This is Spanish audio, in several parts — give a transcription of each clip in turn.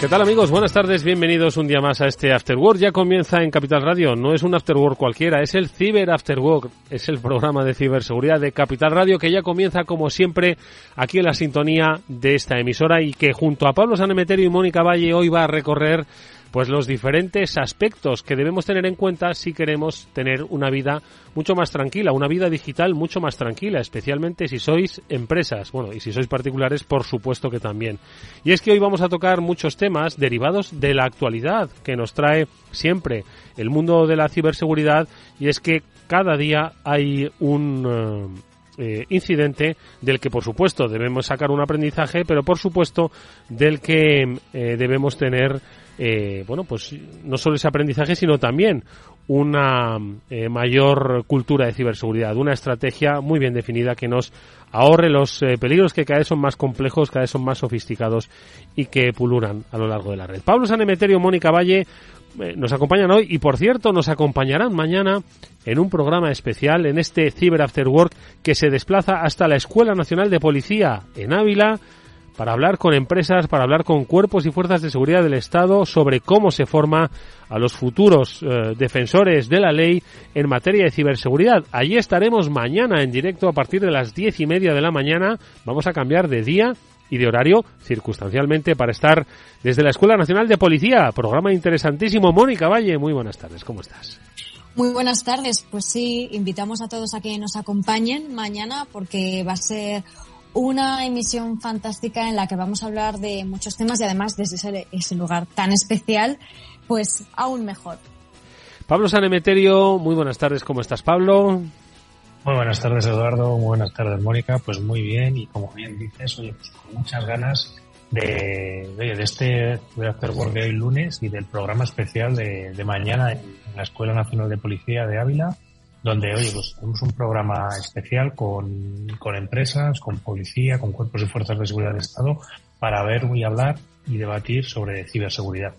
¿Qué tal amigos? Buenas tardes, bienvenidos un día más a este After Work. Ya comienza en Capital Radio, no es un After Work cualquiera, es el Ciber After Work, es el programa de ciberseguridad de Capital Radio que ya comienza como siempre aquí en la sintonía de esta emisora y que junto a Pablo Sanemeterio y Mónica Valle hoy va a recorrer pues los diferentes aspectos que debemos tener en cuenta si queremos tener una vida mucho más tranquila, una vida digital mucho más tranquila, especialmente si sois empresas, bueno, y si sois particulares, por supuesto que también. Y es que hoy vamos a tocar muchos temas derivados de la actualidad que nos trae siempre el mundo de la ciberseguridad y es que cada día hay un eh, incidente del que por supuesto debemos sacar un aprendizaje, pero por supuesto del que eh, debemos tener eh, bueno, pues no solo ese aprendizaje, sino también una eh, mayor cultura de ciberseguridad, una estrategia muy bien definida que nos ahorre los eh, peligros que cada vez son más complejos, cada vez son más sofisticados y que puluran a lo largo de la red. Pablo Sanemeterio, Mónica Valle nos acompañan hoy y por cierto nos acompañarán mañana en un programa especial en este Cyber After Work que se desplaza hasta la Escuela Nacional de Policía en Ávila para hablar con empresas, para hablar con cuerpos y fuerzas de seguridad del Estado sobre cómo se forma a los futuros eh, defensores de la ley en materia de ciberseguridad. Allí estaremos mañana en directo a partir de las diez y media de la mañana. Vamos a cambiar de día y de horario circunstancialmente para estar desde la Escuela Nacional de Policía. Programa interesantísimo. Mónica Valle, muy buenas tardes. ¿Cómo estás? Muy buenas tardes. Pues sí, invitamos a todos a que nos acompañen mañana porque va a ser una emisión fantástica en la que vamos a hablar de muchos temas y además desde ese, lugar tan especial, pues aún mejor. Pablo Sanemeterio, muy buenas tardes, ¿cómo estás Pablo? Muy buenas tardes Eduardo, muy buenas tardes Mónica, pues muy bien y como bien dices, oye, pues con muchas ganas de, de, este After Work de hoy lunes y del programa especial de, de mañana en la Escuela Nacional de Policía de Ávila, donde, oye, pues tenemos un programa especial con, con empresas, con policía, con cuerpos y fuerzas de seguridad del Estado, para ver y hablar y debatir sobre ciberseguridad.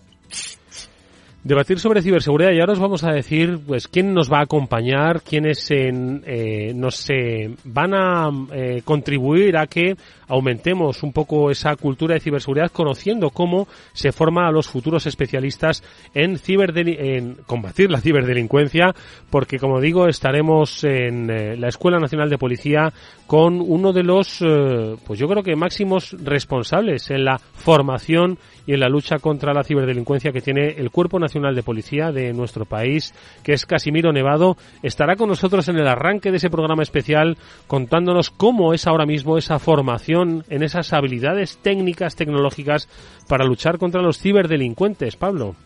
Debatir sobre ciberseguridad y ahora os vamos a decir pues quién nos va a acompañar, quiénes en, eh, nos eh, van a eh, contribuir a que aumentemos un poco esa cultura de ciberseguridad conociendo cómo se forma a los futuros especialistas en, en combatir la ciberdelincuencia, porque como digo, estaremos en eh, la Escuela Nacional de Policía con uno de los, eh, pues yo creo que máximos responsables en la formación y en la lucha contra la ciberdelincuencia que tiene el Cuerpo Nacional de Policía de nuestro país, que es Casimiro Nevado, estará con nosotros en el arranque de ese programa especial contándonos cómo es ahora mismo esa formación en esas habilidades técnicas, tecnológicas para luchar contra los ciberdelincuentes, Pablo.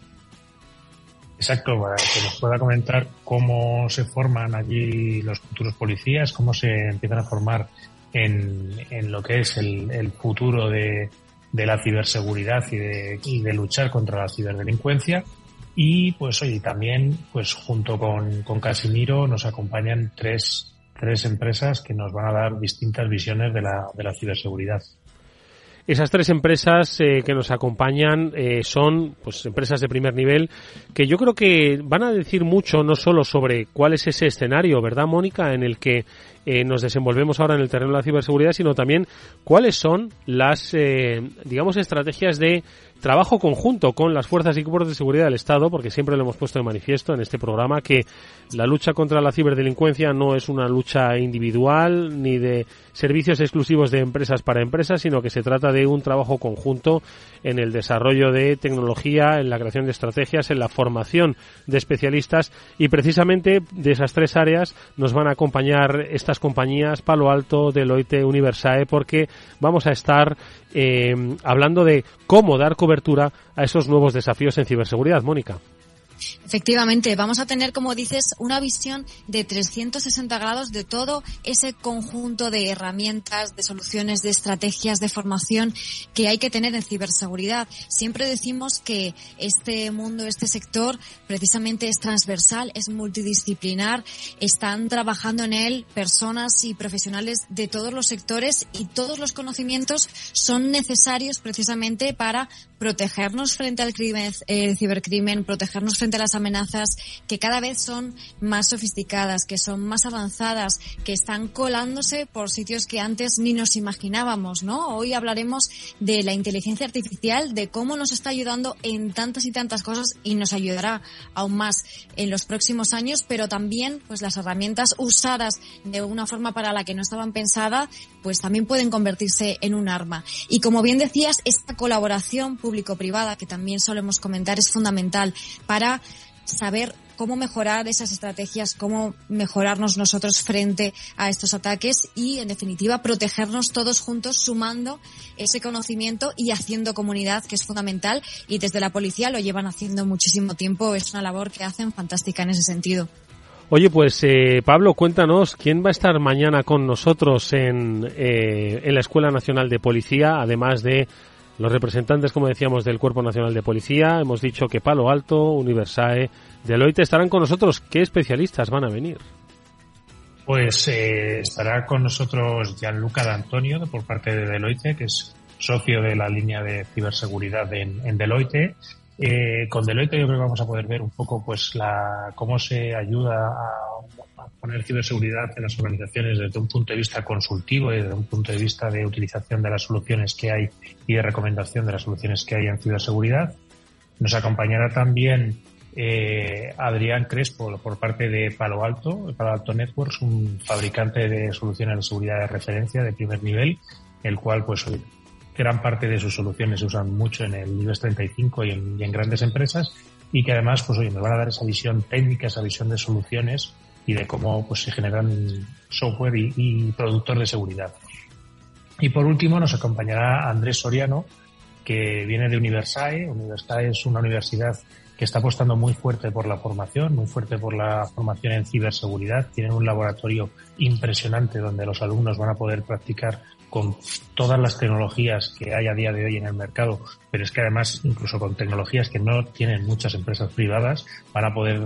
Exacto, para que nos pueda comentar cómo se forman allí los futuros policías, cómo se empiezan a formar en, lo que es el, futuro de, la ciberseguridad y de, y de, luchar contra la ciberdelincuencia. Y pues oye, también pues junto con, con Casimiro nos acompañan tres tres empresas que nos van a dar distintas visiones de la, de la ciberseguridad. Esas tres empresas eh, que nos acompañan eh, son pues empresas de primer nivel que yo creo que van a decir mucho no solo sobre cuál es ese escenario, ¿verdad, Mónica?, en el que eh, nos desenvolvemos ahora en el terreno de la ciberseguridad, sino también cuáles son las, eh, digamos, estrategias de trabajo conjunto con las fuerzas y cuerpos de seguridad del Estado, porque siempre lo hemos puesto de manifiesto en este programa que la lucha contra la ciberdelincuencia no es una lucha individual ni de servicios exclusivos de empresas para empresas, sino que se trata de un trabajo conjunto en el desarrollo de tecnología, en la creación de estrategias, en la formación de especialistas. Y precisamente de esas tres áreas nos van a acompañar estas compañías Palo Alto, Deloitte, Universae, porque vamos a estar eh, hablando de cómo dar cobertura a esos nuevos desafíos en ciberseguridad. Mónica. Efectivamente, vamos a tener, como dices, una visión de 360 grados de todo ese conjunto de herramientas, de soluciones, de estrategias, de formación que hay que tener en ciberseguridad. Siempre decimos que este mundo, este sector, precisamente es transversal, es multidisciplinar, están trabajando en él personas y profesionales de todos los sectores y todos los conocimientos son necesarios precisamente para protegernos frente al crimen, el cibercrimen, protegernos frente a las amenazas que cada vez son más sofisticadas, que son más avanzadas, que están colándose por sitios que antes ni nos imaginábamos, ¿no? Hoy hablaremos de la inteligencia artificial, de cómo nos está ayudando en tantas y tantas cosas y nos ayudará aún más en los próximos años, pero también pues las herramientas usadas de una forma para la que no estaban pensadas, pues también pueden convertirse en un arma. Y como bien decías, esta colaboración público-privada que también solemos comentar es fundamental para saber cómo mejorar esas estrategias, cómo mejorarnos nosotros frente a estos ataques y, en definitiva, protegernos todos juntos sumando ese conocimiento y haciendo comunidad, que es fundamental. Y desde la policía lo llevan haciendo muchísimo tiempo. Es una labor que hacen fantástica en ese sentido. Oye, pues eh, Pablo, cuéntanos, ¿quién va a estar mañana con nosotros en, eh, en la Escuela Nacional de Policía, además de los representantes, como decíamos, del Cuerpo Nacional de Policía? Hemos dicho que Palo Alto, Universae, Deloitte estarán con nosotros. ¿Qué especialistas van a venir? Pues eh, estará con nosotros Gianluca D'Antonio por parte de Deloitte, que es socio de la línea de ciberseguridad en, en Deloitte eh, con Deloitte yo creo que vamos a poder ver un poco pues la cómo se ayuda a, poner ciberseguridad en las organizaciones desde un punto de vista consultivo y desde un punto de vista de utilización de las soluciones que hay y de recomendación de las soluciones que hay en ciberseguridad. Nos acompañará también eh, Adrián Crespo por parte de Palo Alto, Palo Alto Networks, un fabricante de soluciones de seguridad de referencia de primer nivel, el cual pues gran parte de sus soluciones se usan mucho en el IBEX 35 y en, grandes empresas y que además, pues oye, nos van a dar esa visión técnica, esa visión de soluciones y de cómo pues se generan software y, y productos de seguridad. Y por último nos acompañará Andrés Soriano, que viene de Universae. Universae es una universidad que está apostando muy fuerte por la formación, muy fuerte por la formación en ciberseguridad. Tienen un laboratorio impresionante donde los alumnos van a poder practicar con todas las tecnologías que hay a día de hoy en el mercado, pero es que además incluso con tecnologías que no tienen muchas empresas privadas, van a poder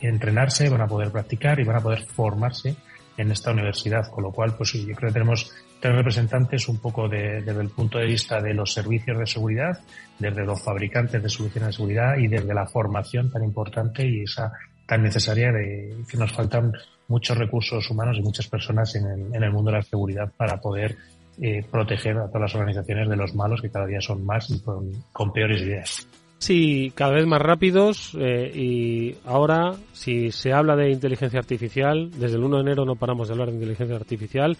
entrenarse, van a poder practicar y van a poder formarse en esta universidad, con lo cual pues yo creo que tenemos tres representantes un poco de, desde el punto de vista de los servicios de seguridad, desde los fabricantes de soluciones de seguridad y desde la formación tan importante y esa tan necesaria de que nos faltan muchos recursos humanos y muchas personas en el, en el mundo de la seguridad para poder eh, proteger a todas las organizaciones de los malos que cada día son más y con, peores ideas. Sí, cada vez más rápidos eh, y ahora si se habla de inteligencia artificial, desde el 1 de enero no paramos de hablar de inteligencia artificial,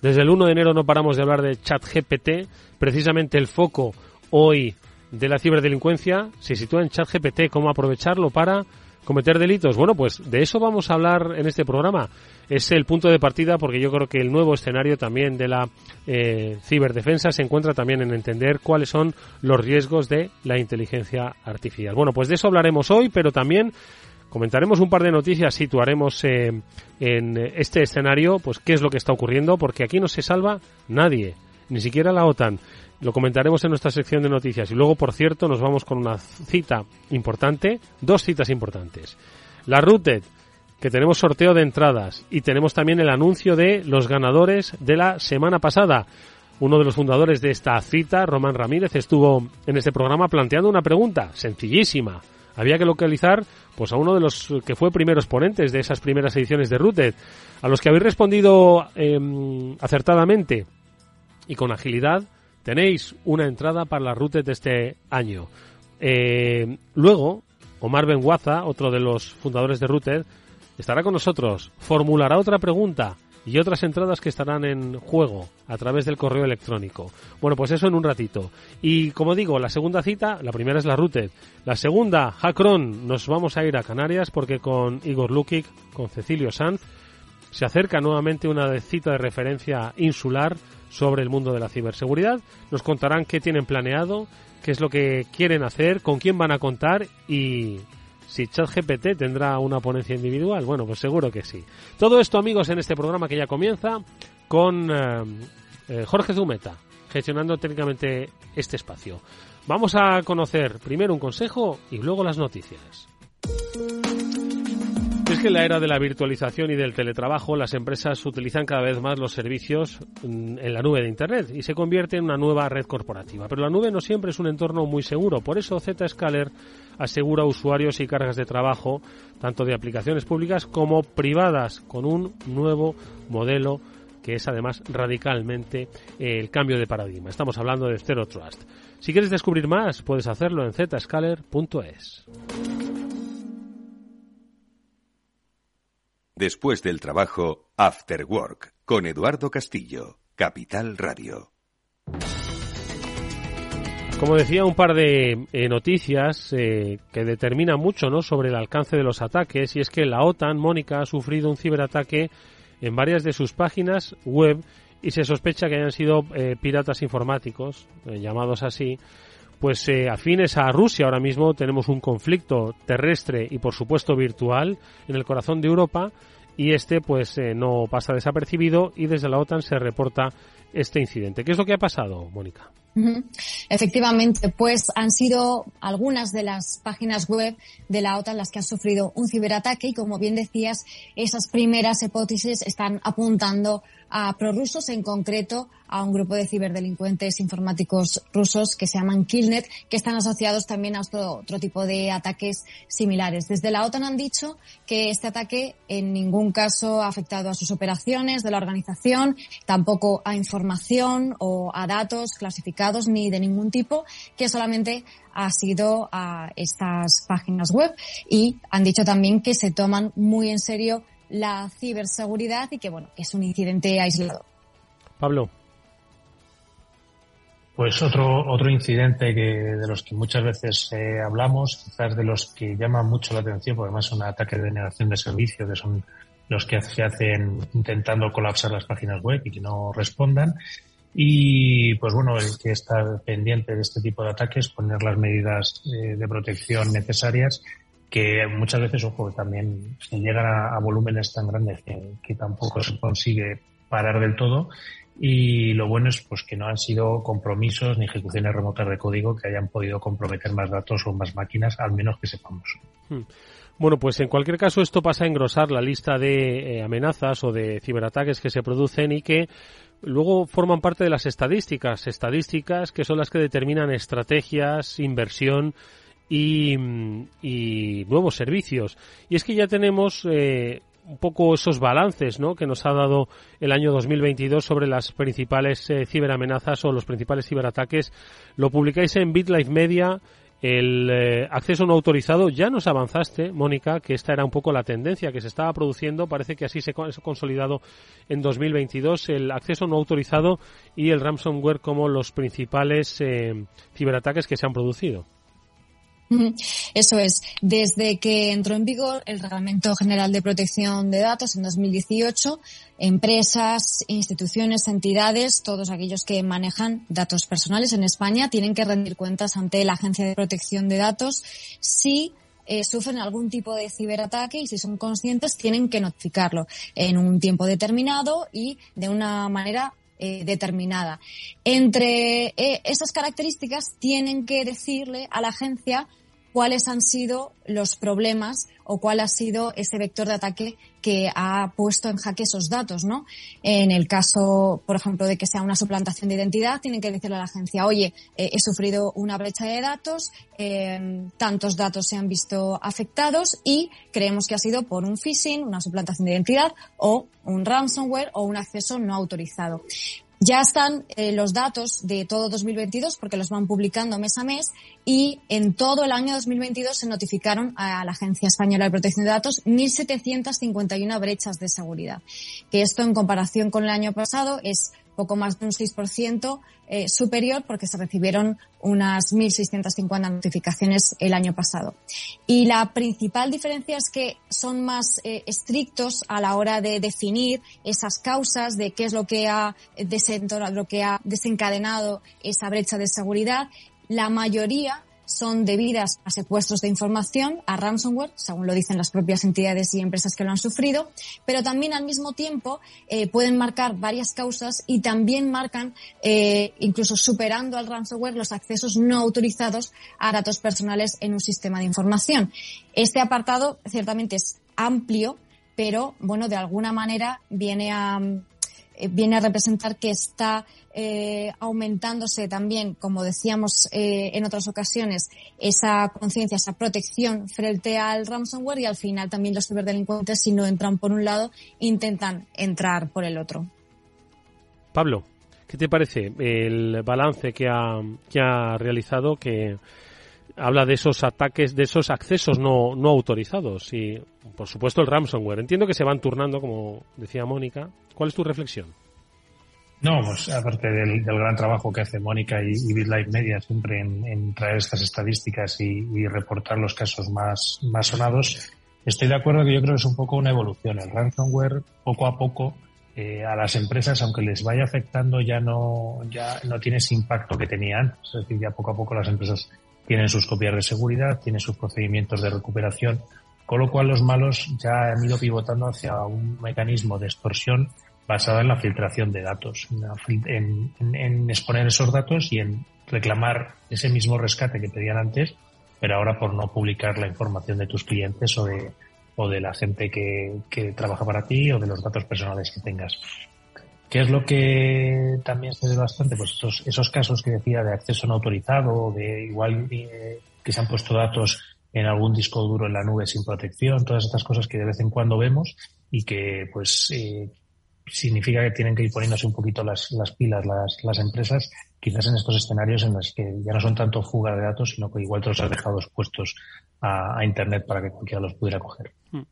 desde el 1 de enero no paramos de hablar de chat GPT, precisamente el foco hoy de la ciberdelincuencia se sitúa en chat GPT, cómo aprovecharlo para cometer delitos. Bueno, pues de eso vamos a hablar en este programa. Es el punto de partida porque yo creo que el nuevo escenario también de la eh, ciberdefensa se encuentra también en entender cuáles son los riesgos de la inteligencia artificial. Bueno, pues de eso hablaremos hoy, pero también comentaremos un par de noticias, situaremos eh, en este escenario, pues qué es lo que está ocurriendo, porque aquí no se salva nadie, ni siquiera la OTAN. Lo comentaremos en nuestra sección de noticias. Y luego, por cierto, nos vamos con una cita importante, dos citas importantes. La Routed, que tenemos sorteo de entradas y tenemos también el anuncio de los ganadores de la semana pasada. Uno de los fundadores de esta cita, Román Ramírez, estuvo en este programa planteando una pregunta sencillísima. Había que localizar pues a uno de los que fue primeros ponentes de esas primeras ediciones de Rooted, a los que habéis respondido em, acertadamente y con agilidad, tenéis una entrada para la Rooted de este año. Eh, luego, Omar Benguaza, otro de los fundadores de Rooted, estará con nosotros, formulará otra pregunta y otras entradas que estarán en juego a través del correo electrónico. Bueno, pues eso en un ratito. Y como digo, la segunda cita, la primera es la Rooted. La segunda, Hackron, nos vamos a ir a Canarias porque con Igor Lukic, con Cecilio Sanz, se acerca nuevamente una cita de referencia insular sobre el mundo de la ciberseguridad. Nos contarán qué tienen planeado, qué es lo que quieren hacer, con quién van a contar y si ChatGPT tendrá una ponencia individual. Bueno, pues seguro que sí. Todo esto, amigos, en este programa que ya comienza con eh, eh, Jorge Zumeta, gestionando técnicamente este espacio. Vamos a conocer primero un consejo y luego las noticias. En la era de la virtualización y del teletrabajo, las empresas utilizan cada vez más los servicios mm, en la nube de Internet y se convierte en una nueva red corporativa. Pero la nube no siempre es un entorno muy seguro. Por eso Zscaler asegura usuarios y cargas de trabajo, tanto de aplicaciones públicas como privadas, con un nuevo modelo que es además radicalmente eh, el cambio de paradigma. Estamos hablando de Zero Trust. Si quieres descubrir más, puedes hacerlo en zscaler.es. Después del trabajo, After Work, con Eduardo Castillo, Capital Radio. Como decía, un par de eh, noticias eh, que determinan mucho ¿no? sobre el alcance de los ataques, y es que la OTAN, Mónica, ha sufrido un ciberataque en varias de sus páginas web y se sospecha que hayan sido eh, piratas informáticos, llamados así, pues afines a Rusia. Ahora mismo tenemos un conflicto terrestre y, por supuesto, virtual en el corazón de Europa y este, pues, eh, no pasa desapercibido y desde la OTAN se reporta este incidente. ¿Qué es lo que ha pasado, Mónica? Efectivamente, pues han sido algunas de las páginas web de la OTAN las que han sufrido un ciberataque y como bien decías, esas primeras hipótesis están apuntando a prorrusos, en concreto a un grupo de ciberdelincuentes informáticos rusos que se llaman Killnet, que están asociados también a otro, tipo de ataques similares. Desde la OTAN han dicho que este ataque en ningún caso ha afectado a sus operaciones de la organización, tampoco a información o a datos clasificados ni de ningún tipo, que solamente ha sido a estas páginas web y han dicho también que se toman muy en serio la ciberseguridad y que bueno, que es un incidente aislado. Pablo. Pues otro, otro incidente que, de los que muchas veces eh, hablamos, quizás de los que llama mucho la atención, porque además son ataques de negación de servicio, que son los que se hacen intentando colapsar las páginas web y que no respondan. Y pues bueno, el que está pendiente de este tipo de ataques, poner las medidas eh, de protección necesarias que muchas veces, ojo, también se llegan a, volúmenes tan grandes que, tampoco se consigue parar del todo. Y lo bueno es pues que no han sido compromisos ni ejecuciones remotas de código que hayan podido comprometer más datos o más máquinas, al menos que sepamos. Hmm. Bueno, pues en cualquier caso esto pasa a engrosar la lista de eh, amenazas o de ciberataques que se producen y que luego forman parte de las estadísticas, estadísticas que son las que determinan estrategias, inversión y, nuevos servicios. Y es que ya tenemos eh, un poco esos balances ¿no? que nos ha dado el año 2022 sobre las principales eh, ciberamenazas o los principales ciberataques. Lo publicáis en BitLife Media. El eh, acceso no autorizado, ya nos avanzaste, Mónica, que esta era un poco la tendencia que se estaba produciendo. Parece que así se ha consolidado en 2022 el acceso no autorizado y el ransomware como los principales ciberataques que se han producido. Eso es. Desde que entró en vigor el Reglamento General de Protección de Datos en 2018, empresas, instituciones, entidades, todos aquellos que manejan datos personales en España tienen que rendir cuentas ante la Agencia de Protección de Datos si eh, sufren algún tipo de ciberataque y si son conscientes tienen que notificarlo en un tiempo determinado y de una manera eh, determinada. Entre eh, esas características tienen que decirle a la agencia cuáles han sido los problemas o cuál ha sido ese vector de ataque que ha puesto en jaque esos datos, ¿no? En el caso, por ejemplo, de que sea una suplantación de identidad, tienen que decirle a la agencia, oye, eh, he sufrido una brecha de datos, eh, tantos datos se han visto afectados y creemos que ha sido por un phishing, una suplantación de identidad o un ransomware o un acceso no autorizado. Ya están eh, los datos de todo 2022 porque los van publicando mes a mes y en todo el año 2022 se notificaron a la Agencia Española de Protección de Datos 1.751 brechas de seguridad. Que esto en comparación con el año pasado es poco más de un 6% eh, superior porque se recibieron unas 1.650 notificaciones el año pasado. Y la principal diferencia es que son más eh, estrictos a la hora de definir esas causas de qué es lo que ha lo que ha desencadenado esa brecha de seguridad. La mayoría son debidas a secuestros de información, a ransomware, según lo dicen las propias entidades y empresas que lo han sufrido, pero también al mismo tiempo eh, pueden marcar varias causas y también marcan, eh, incluso superando al ransomware, los accesos no autorizados a datos personales en un sistema de información. Este apartado ciertamente es amplio, pero bueno, de alguna manera viene a viene a representar que está eh, aumentándose también, como decíamos eh, en otras ocasiones, esa conciencia, esa protección frente al ransomware y al final también los ciberdelincuentes, si no entran por un lado, intentan entrar por el otro. Pablo, ¿qué te parece el balance que ha, que ha realizado que habla de esos ataques, de esos accesos no, no autorizados y, por supuesto, el ransomware. Entiendo que se van turnando, como decía Mónica. ¿Cuál es tu reflexión? No, pues aparte del, gran trabajo que hace Mónica y, y BitLife Media siempre en, traer estas estadísticas y, reportar los casos más, más sonados, estoy de acuerdo que yo creo que es un poco una evolución. El ransomware, poco a poco, eh, a las empresas, aunque les vaya afectando, ya no, ya no tiene ese impacto que tenían. Es decir, ya poco a poco las empresas tienen sus copias de seguridad, tienen sus procedimientos de recuperación, con lo cual los malos ya han ido pivotando hacia un mecanismo de extorsión basado en la filtración de datos, en, exponer esos datos y en reclamar ese mismo rescate que pedían antes, pero ahora por no publicar la información de tus clientes o de, o de la gente que, que trabaja para ti o de los datos personales que tengas. ¿Qué es lo que también se ve bastante? Pues esos, esos casos que decía de acceso no autorizado, de igual eh, que se han puesto datos en algún disco duro en la nube sin protección, todas estas cosas que de vez en cuando vemos y que pues eh, significa que tienen que ir poniéndose un poquito las, las pilas las, las empresas, quizás en estos escenarios en los que ya no son tanto fuga de datos, sino que igual te los has dejado expuestos a, Internet para que cualquiera los pudiera coger. Mm.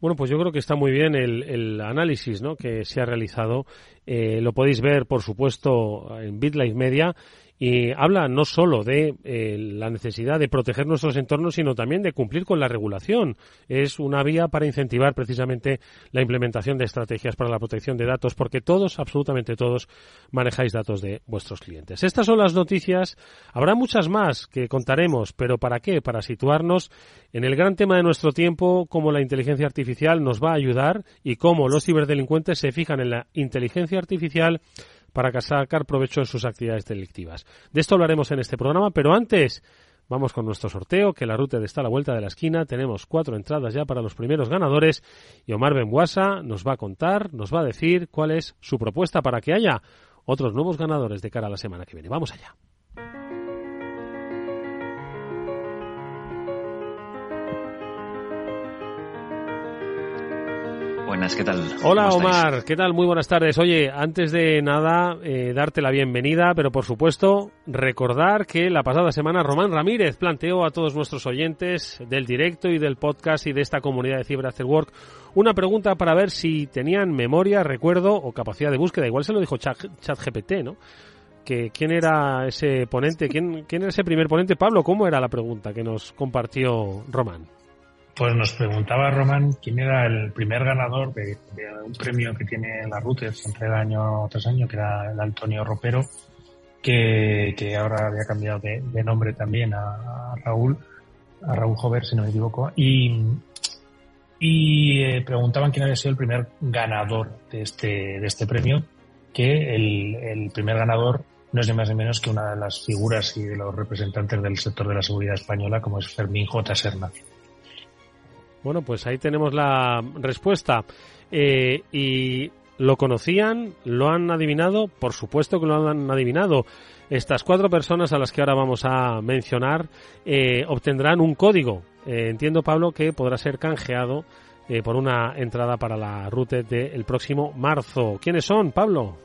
Bueno, pues yo creo que está muy bien el, el análisis ¿no? que se ha realizado. Eh, lo podéis ver, por supuesto, en BitLife Media y habla no solo de eh, la necesidad de proteger nuestros entornos, sino también de cumplir con la regulación. Es una vía para incentivar precisamente la implementación de estrategias para la protección de datos, porque todos, absolutamente todos, manejáis datos de vuestros clientes. Estas son las noticias. Habrá muchas más que contaremos, pero ¿para qué? Para situarnos en el gran tema de nuestro tiempo, cómo la inteligencia artificial nos va a ayudar y cómo los ciberdelincuentes se fijan en la inteligencia artificial para sacar provecho en sus actividades delictivas. De esto hablaremos en este programa, pero antes vamos con nuestro sorteo, que la ruta está a la vuelta de la esquina. Tenemos cuatro entradas ya para los primeros ganadores y Omar Benguasa nos va a contar, nos va a decir cuál es su propuesta para que haya otros nuevos ganadores de cara a la semana que viene. Vamos allá. Buenas, ¿qué tal? Hola Omar, ¿qué tal? Muy buenas tardes. Oye, antes de nada, eh, darte la bienvenida, pero por supuesto, recordar que la pasada semana Román Ramírez planteó a todos nuestros oyentes del directo y del podcast y de esta comunidad de Cyber After Work una pregunta para ver si tenían memoria, recuerdo o capacidad de búsqueda. Igual se lo dijo ChatGPT, ¿no? Que, ¿Quién era ese ponente? ¿Quién, ¿Quién era ese primer ponente? Pablo, ¿cómo era la pregunta que nos compartió Román? Pues nos preguntaba Román quién era el primer ganador de, un premio que tiene la Reuters, se entrega año tras año, que era el Antonio Ropero, que, ahora había cambiado de, nombre también a, Raúl, a Raúl Jover, si no me equivoco, y, y eh, preguntaban quién había sido el primer ganador de este, de este premio, que el, el primer ganador no es ni más ni menos que una de las figuras y de los representantes del sector de la seguridad española, como es Fermín J. Serna. Bueno, pues ahí tenemos la respuesta. Eh, y lo conocían, lo han adivinado, por supuesto que lo han adivinado. Estas cuatro personas a las que ahora vamos a mencionar eh, obtendrán un código. Eh, entiendo, Pablo, que podrá ser canjeado por una entrada para la ruta del próximo marzo. ¿Quiénes son, Pablo?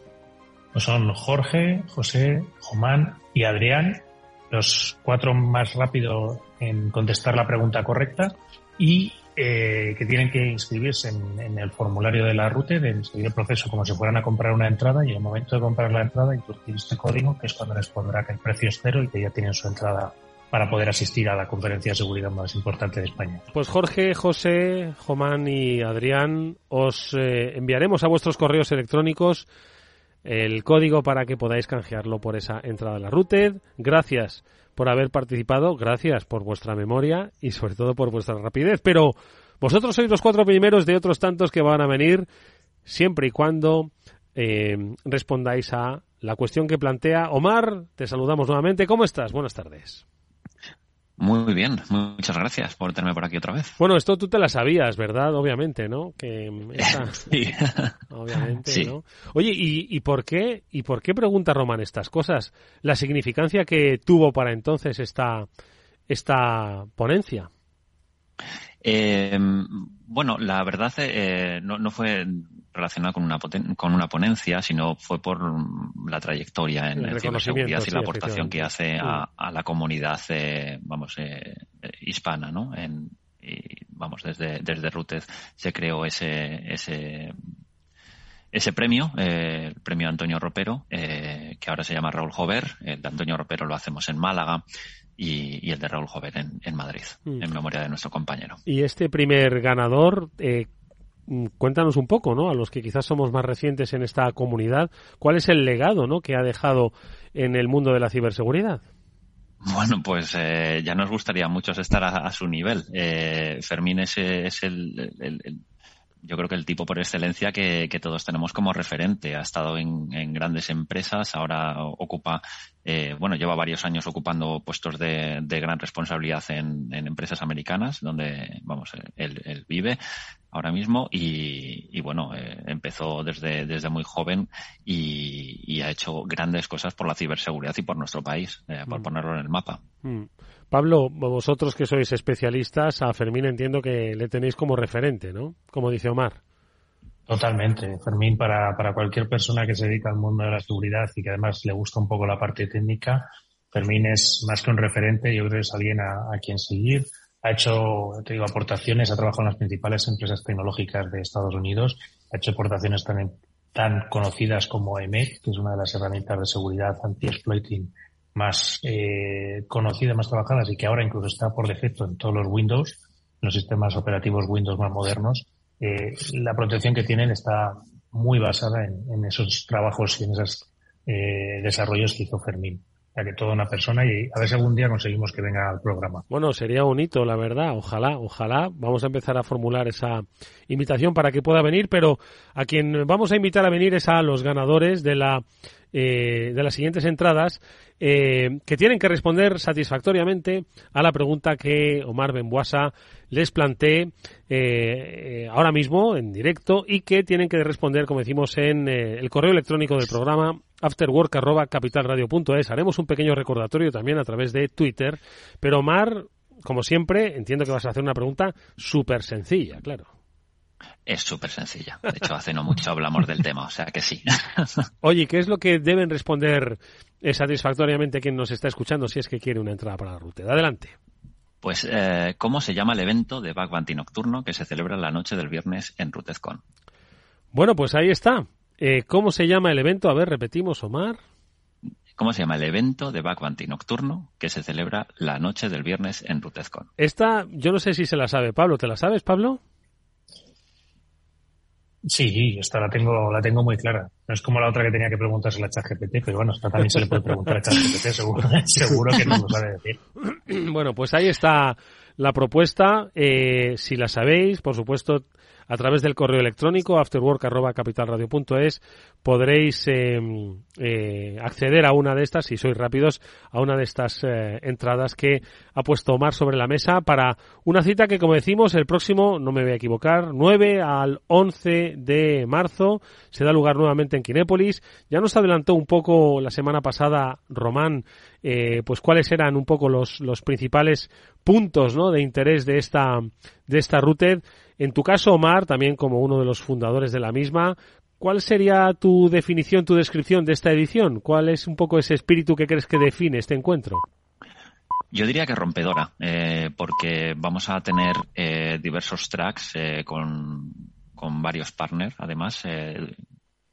Pues son Jorge, José, Jomán y Adrián, los cuatro más rápidos en contestar la pregunta correcta y eh, que tienen que inscribirse en, el formulario de la ruta, de seguir el proceso como si fueran a comprar una entrada y en el momento de comprar la entrada introducir este código que es cuando les pondrá que el precio es cero y que ya tienen su entrada para poder asistir a la conferencia de seguridad más importante de España. Pues Jorge, José, Jomán y Adrián, os eh, enviaremos a vuestros correos electrónicos el código para que podáis canjearlo por esa entrada a la RUTED. Gracias por haber participado, gracias por vuestra memoria y sobre todo por vuestra rapidez. Pero vosotros sois los cuatro primeros de otros tantos que van a venir siempre y cuando eh, respondáis a la cuestión que plantea Omar. Te saludamos nuevamente. ¿Cómo estás? Buenas tardes. Muy bien, muchas gracias por tenerme por aquí otra vez. Bueno, esto tú te la sabías, ¿verdad? Obviamente, ¿no? Que sí. Obviamente, ¿no? Oye, ¿y, por qué y por qué pregunta Román estas cosas? La significancia que tuvo para entonces esta esta ponencia. Eh, bueno, la verdad eh, no, no, fue relacionada con una, con una ponencia, sino fue por la trayectoria en, ciberseguridad y la aportación que hace a, la comunidad, eh, vamos, eh, hispana, ¿no? En, y, vamos, desde, desde Rutez se creó ese, ese, ese premio, eh, el premio Antonio Ropero, que ahora se llama Raúl Jover. El de Antonio Ropero lo hacemos en Málaga. Y, el de Raúl Jover en, Madrid, mm. en memoria de nuestro compañero. Y este primer ganador, eh, cuéntanos un poco, ¿no? A los que quizás somos más recientes en esta comunidad, ¿cuál es el legado, ¿no? Que ha dejado en el mundo de la ciberseguridad. Bueno, pues eh, ya nos gustaría a muchos estar a, su nivel. Eh, Fermín es, es el, yo creo que el tipo por excelencia que, todos tenemos como referente. Ha estado en, grandes empresas, ahora ocupa, eh, bueno, lleva varios años ocupando puestos de, gran responsabilidad en, empresas americanas, donde, vamos, él, vive ahora mismo y, bueno, eh, empezó desde, desde muy joven y, ha hecho grandes cosas por la ciberseguridad y por nuestro país, eh, por mm. ponerlo en el mapa. Mm. Pablo, vosotros que sois especialistas, a Fermín entiendo que le tenéis como referente, ¿no? Como dice Omar. Totalmente. Fermín, para, para cualquier persona que se dedica al mundo de la seguridad y que además le gusta un poco la parte técnica, Fermín es más que un referente, yo creo que es alguien a, quien seguir. Ha hecho, te digo, aportaciones, ha trabajado en las principales empresas tecnológicas de Estados Unidos, ha hecho aportaciones también tan conocidas como EMEC, que es una de las herramientas de seguridad anti-exploiting más eh, conocidas, más trabajadas y que ahora incluso está por defecto en todos los Windows, los sistemas operativos Windows más modernos, eh, la protección que tienen está muy basada en, esos trabajos y en esos eh, desarrollos que hizo Fermín. Ya que toda una persona y a ver si algún día conseguimos que venga al programa. Bueno, sería un hito, la verdad. Ojalá, ojalá. Vamos a empezar a formular esa invitación para que pueda venir, pero a quien vamos a invitar a venir es a los ganadores de la eh, de las siguientes entradas eh, que tienen que responder satisfactoriamente a la pregunta que Omar Benbuasa les planteé eh, ahora mismo en directo y que tienen que responder, como decimos, en el correo electrónico del programa afterwork.capitalradio.es. Haremos un pequeño recordatorio también a través de Twitter. Pero Omar, como siempre, entiendo que vas a hacer una pregunta súper sencilla, claro. Es súper sencilla. De hecho, hace no mucho hablamos del tema, o sea que sí. Oye, ¿qué es lo que deben responder satisfactoriamente quien nos está escuchando si es que quiere una entrada para la ruta? Adelante. Pues, eh, ¿cómo se llama el evento de Bug nocturno que se celebra la noche del viernes en RUTEZCON? Bueno, pues ahí está. Eh, ¿Cómo se llama el evento? A ver, repetimos, Omar. ¿Cómo se llama el evento de Bug nocturno que se celebra la noche del viernes en RUTEZCON? Esta, yo no sé si se la sabe Pablo. ¿Te la sabes, Pablo? Sí, esta la tengo, la tengo muy clara. No es como la otra que tenía que preguntarse a ChatGPT, pero bueno, esta también se le puede preguntar a ChatGPT, seguro, seguro que no lo sabe decir. Bueno, pues ahí está la propuesta. Eh, si la sabéis, por supuesto, a través del correo electrónico afterwork.capitalradio.es podréis em, eh, acceder a una de estas, si sois rápidos, a una de estas eh, entradas que ha puesto Omar sobre la mesa para una cita que, como decimos, el próximo, no me voy a equivocar, 9 al 11 de marzo, se da lugar nuevamente en Kinépolis. Ya nos adelantó un poco la semana pasada Román, pues cuáles eran un poco los, los principales puntos ¿no? de interés de esta, de esta. En tu caso, Omar, también como uno de los fundadores de la misma, ¿cuál sería tu definición, tu descripción de esta edición? ¿Cuál es un poco ese espíritu que crees que define este encuentro? Yo diría que rompedora, eh, porque vamos a tener eh, diversos tracks eh, con, con, varios partners, además,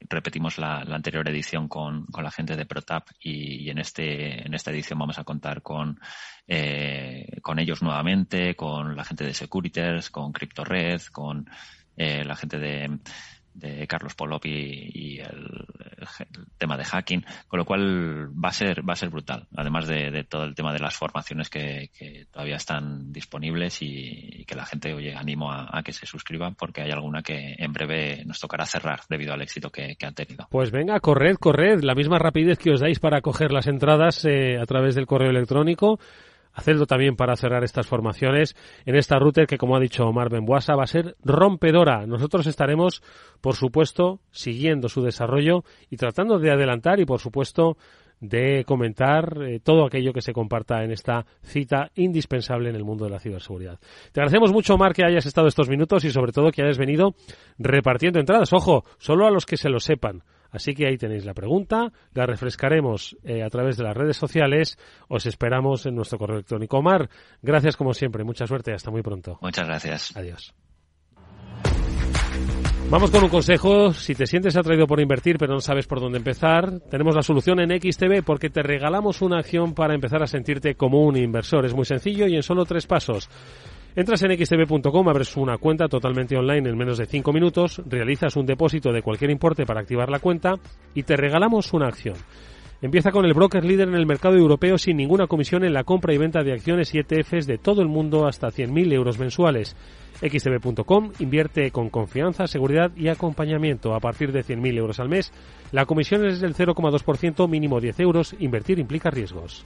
repetimos la, anterior edición con, con, la gente de ProTap y, en, este, en esta edición vamos a contar con, eh, con ellos nuevamente, con la gente de Securiters, con CryptoRed, con eh, la gente de, de Carlos Polop y, el, tema de hacking, con lo cual va a ser va a ser brutal, además de, todo el tema de las formaciones que, todavía están disponibles y, que la gente, oye, animo a, que se suscriban porque hay alguna que en breve nos tocará cerrar debido al éxito que, han tenido. Pues venga, corred, corred, la misma rapidez que os dais para coger las entradas eh, a través del correo electrónico hacerlo también para cerrar estas formaciones en esta router que, como ha dicho Omar Benbuasa, va a ser rompedora. Nosotros estaremos, por supuesto, siguiendo su desarrollo y tratando de adelantar y, por supuesto, de comentar eh, todo aquello que se comparta en esta cita indispensable en el mundo de la ciberseguridad. Te agradecemos mucho, Omar, que hayas estado estos minutos y sobre todo que hayas venido repartiendo entradas. Ojo, solo a los que se lo sepan. Así que ahí tenéis la pregunta, la refrescaremos eh, a través de las redes sociales, os esperamos en nuestro correo electrónico. Omar, gracias como siempre, mucha suerte y hasta muy pronto. Muchas gracias. Adiós. Vamos con un consejo. Si te sientes atraído por invertir pero no sabes por dónde empezar, tenemos la solución en XTB porque te regalamos una acción para empezar a sentirte como un inversor. Es muy sencillo y en solo tres pasos. Entras en xtb.com, abres una cuenta totalmente online en menos de 5 minutos, realizas un depósito de cualquier importe para activar la cuenta y te regalamos una acción. Empieza con el broker líder en el mercado europeo sin ninguna comisión en la compra y venta de acciones y ETFs de todo el mundo hasta 100.000 euros mensuales. xtb.com invierte con confianza, seguridad y acompañamiento a partir de 100.000 euros al mes. La comisión es del 0,2%, mínimo 10 euros. Invertir implica riesgos.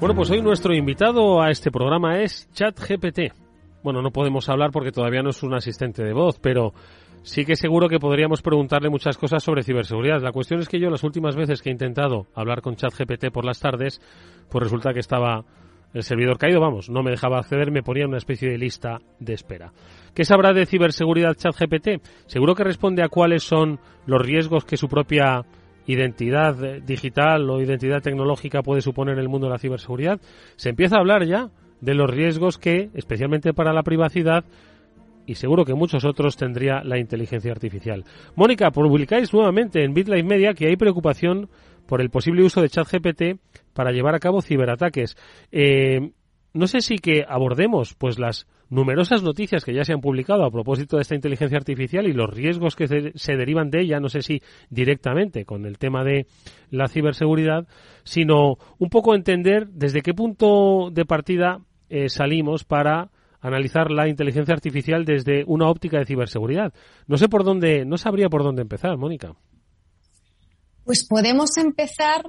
Bueno, pues hoy nuestro invitado a este programa es ChatGPT. Bueno, no podemos hablar porque todavía no es un asistente de voz, pero sí que seguro que podríamos preguntarle muchas cosas sobre ciberseguridad. La cuestión es que yo las últimas veces que he intentado hablar con ChatGPT por las tardes, pues resulta que estaba el servidor caído, vamos, no me dejaba acceder, me ponía una especie de lista de espera. ¿Qué sabrá de ciberseguridad ChatGPT? Seguro que responde a cuáles son los riesgos que su propia identidad digital o identidad tecnológica puede suponer en el mundo de la ciberseguridad, se empieza a hablar ya de los riesgos que, especialmente para la privacidad, y seguro que muchos otros tendría la inteligencia artificial. Mónica, publicáis nuevamente en BitLife Media que hay preocupación por el posible uso de ChatGPT para llevar a cabo ciberataques. Eh, no sé si que abordemos pues las numerosas noticias que ya se han publicado a propósito de esta inteligencia artificial y los riesgos que se, derivan de ella, no sé si directamente con el tema de la ciberseguridad, sino un poco entender desde qué punto de partida eh, salimos para analizar la inteligencia artificial desde una óptica de ciberseguridad. No sé por dónde, no sabría por dónde empezar, Mónica. Pues podemos empezar